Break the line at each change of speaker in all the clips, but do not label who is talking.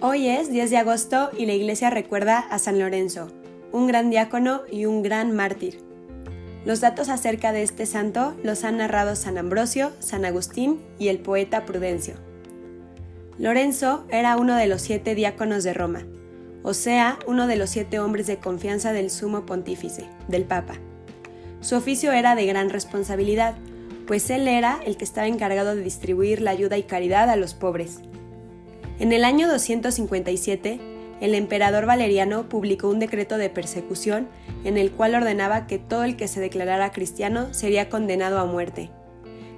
Hoy es 10 de agosto y la iglesia recuerda a San Lorenzo, un gran diácono y un gran mártir. Los datos acerca de este santo los han narrado San Ambrosio, San Agustín y el poeta Prudencio. Lorenzo era uno de los siete diáconos de Roma, o sea, uno de los siete hombres de confianza del sumo pontífice, del Papa. Su oficio era de gran responsabilidad, pues él era el que estaba encargado de distribuir la ayuda y caridad a los pobres. En el año 257, el emperador Valeriano publicó un decreto de persecución en el cual ordenaba que todo el que se declarara cristiano sería condenado a muerte.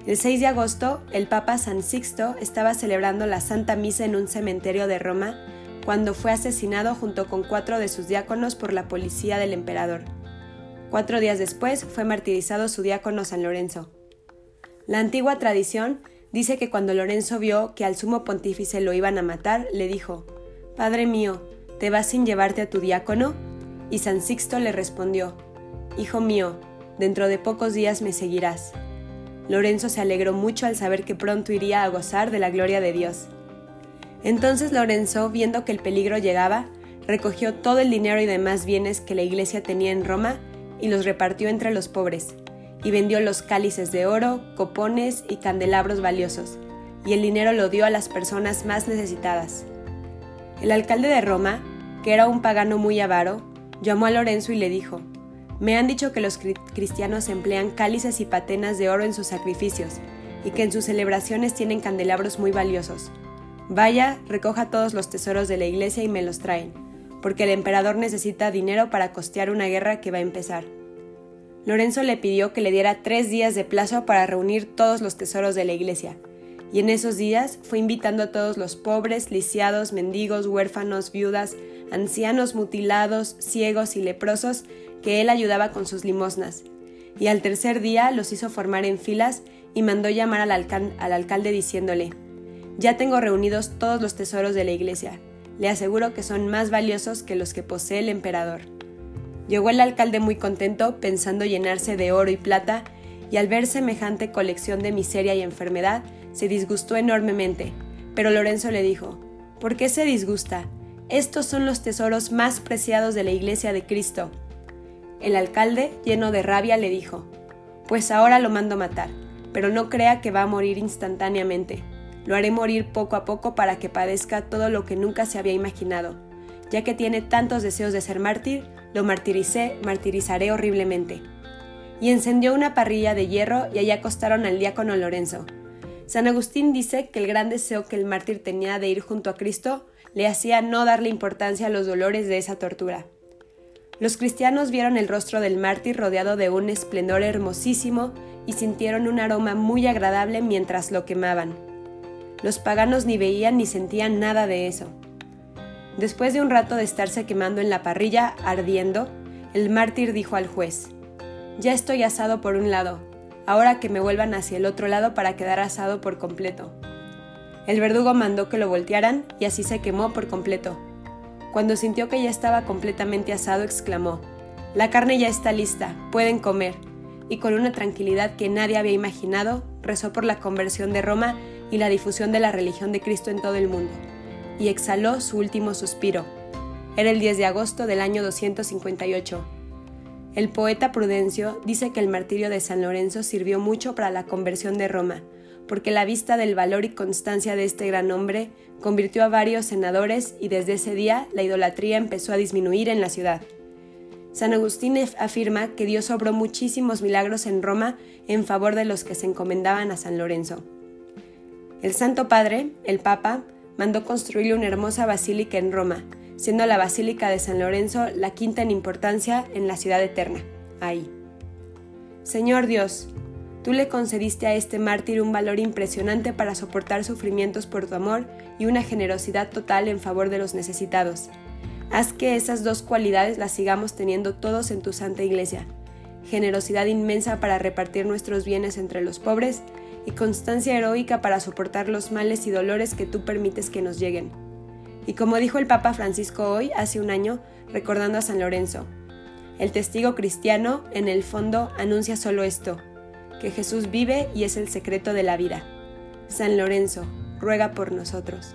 El 6 de agosto, el Papa San Sixto estaba celebrando la Santa Misa en un cementerio de Roma cuando fue asesinado junto con cuatro de sus diáconos por la policía del emperador. Cuatro días después fue martirizado su diácono San Lorenzo. La antigua tradición dice que cuando Lorenzo vio que al sumo pontífice lo iban a matar, le dijo, Padre mío, ¿te vas sin llevarte a tu diácono? Y San Sixto le respondió, Hijo mío, dentro de pocos días me seguirás. Lorenzo se alegró mucho al saber que pronto iría a gozar de la gloria de Dios. Entonces Lorenzo, viendo que el peligro llegaba, recogió todo el dinero y demás bienes que la iglesia tenía en Roma y los repartió entre los pobres, y vendió los cálices de oro, copones y candelabros valiosos, y el dinero lo dio a las personas más necesitadas. El alcalde de Roma, que era un pagano muy avaro, llamó a Lorenzo y le dijo, Me han dicho que los cristianos emplean cálices y patenas de oro en sus sacrificios, y que en sus celebraciones tienen candelabros muy valiosos. Vaya, recoja todos los tesoros de la iglesia y me los traen, porque el emperador necesita dinero para costear una guerra que va a empezar. Lorenzo le pidió que le diera tres días de plazo para reunir todos los tesoros de la iglesia, y en esos días fue invitando a todos los pobres, lisiados, mendigos, huérfanos, viudas, ancianos mutilados, ciegos y leprosos que él ayudaba con sus limosnas. Y al tercer día los hizo formar en filas y mandó llamar al, al alcalde diciéndole, Ya tengo reunidos todos los tesoros de la iglesia, le aseguro que son más valiosos que los que posee el emperador. Llegó el alcalde muy contento, pensando llenarse de oro y plata, y al ver semejante colección de miseria y enfermedad, se disgustó enormemente. Pero Lorenzo le dijo, ¿por qué se disgusta? Estos son los tesoros más preciados de la iglesia de Cristo. El alcalde, lleno de rabia, le dijo, Pues ahora lo mando matar, pero no crea que va a morir instantáneamente. Lo haré morir poco a poco para que padezca todo lo que nunca se había imaginado. Ya que tiene tantos deseos de ser mártir, lo martiricé, martirizaré horriblemente. Y encendió una parrilla de hierro y allí acostaron al diácono Lorenzo. San Agustín dice que el gran deseo que el mártir tenía de ir junto a Cristo le hacía no darle importancia a los dolores de esa tortura. Los cristianos vieron el rostro del mártir rodeado de un esplendor hermosísimo y sintieron un aroma muy agradable mientras lo quemaban. Los paganos ni veían ni sentían nada de eso. Después de un rato de estarse quemando en la parrilla, ardiendo, el mártir dijo al juez, Ya estoy asado por un lado, ahora que me vuelvan hacia el otro lado para quedar asado por completo. El verdugo mandó que lo voltearan y así se quemó por completo. Cuando sintió que ya estaba completamente asado, exclamó, La carne ya está lista, pueden comer. Y con una tranquilidad que nadie había imaginado, rezó por la conversión de Roma y la difusión de la religión de Cristo en todo el mundo y exhaló su último suspiro. Era el 10 de agosto del año 258. El poeta Prudencio dice que el martirio de San Lorenzo sirvió mucho para la conversión de Roma, porque la vista del valor y constancia de este gran hombre convirtió a varios senadores y desde ese día la idolatría empezó a disminuir en la ciudad. San Agustín afirma que Dios obró muchísimos milagros en Roma en favor de los que se encomendaban a San Lorenzo. El Santo Padre, el Papa, mandó construirle una hermosa basílica en Roma, siendo la Basílica de San Lorenzo la quinta en importancia en la ciudad eterna, ahí. Señor Dios, tú le concediste a este mártir un valor impresionante para soportar sufrimientos por tu amor y una generosidad total en favor de los necesitados. Haz que esas dos cualidades las sigamos teniendo todos en tu Santa Iglesia. Generosidad inmensa para repartir nuestros bienes entre los pobres y constancia heroica para soportar los males y dolores que tú permites que nos lleguen. Y como dijo el Papa Francisco hoy, hace un año, recordando a San Lorenzo, el testigo cristiano, en el fondo, anuncia solo esto, que Jesús vive y es el secreto de la vida. San Lorenzo, ruega por nosotros.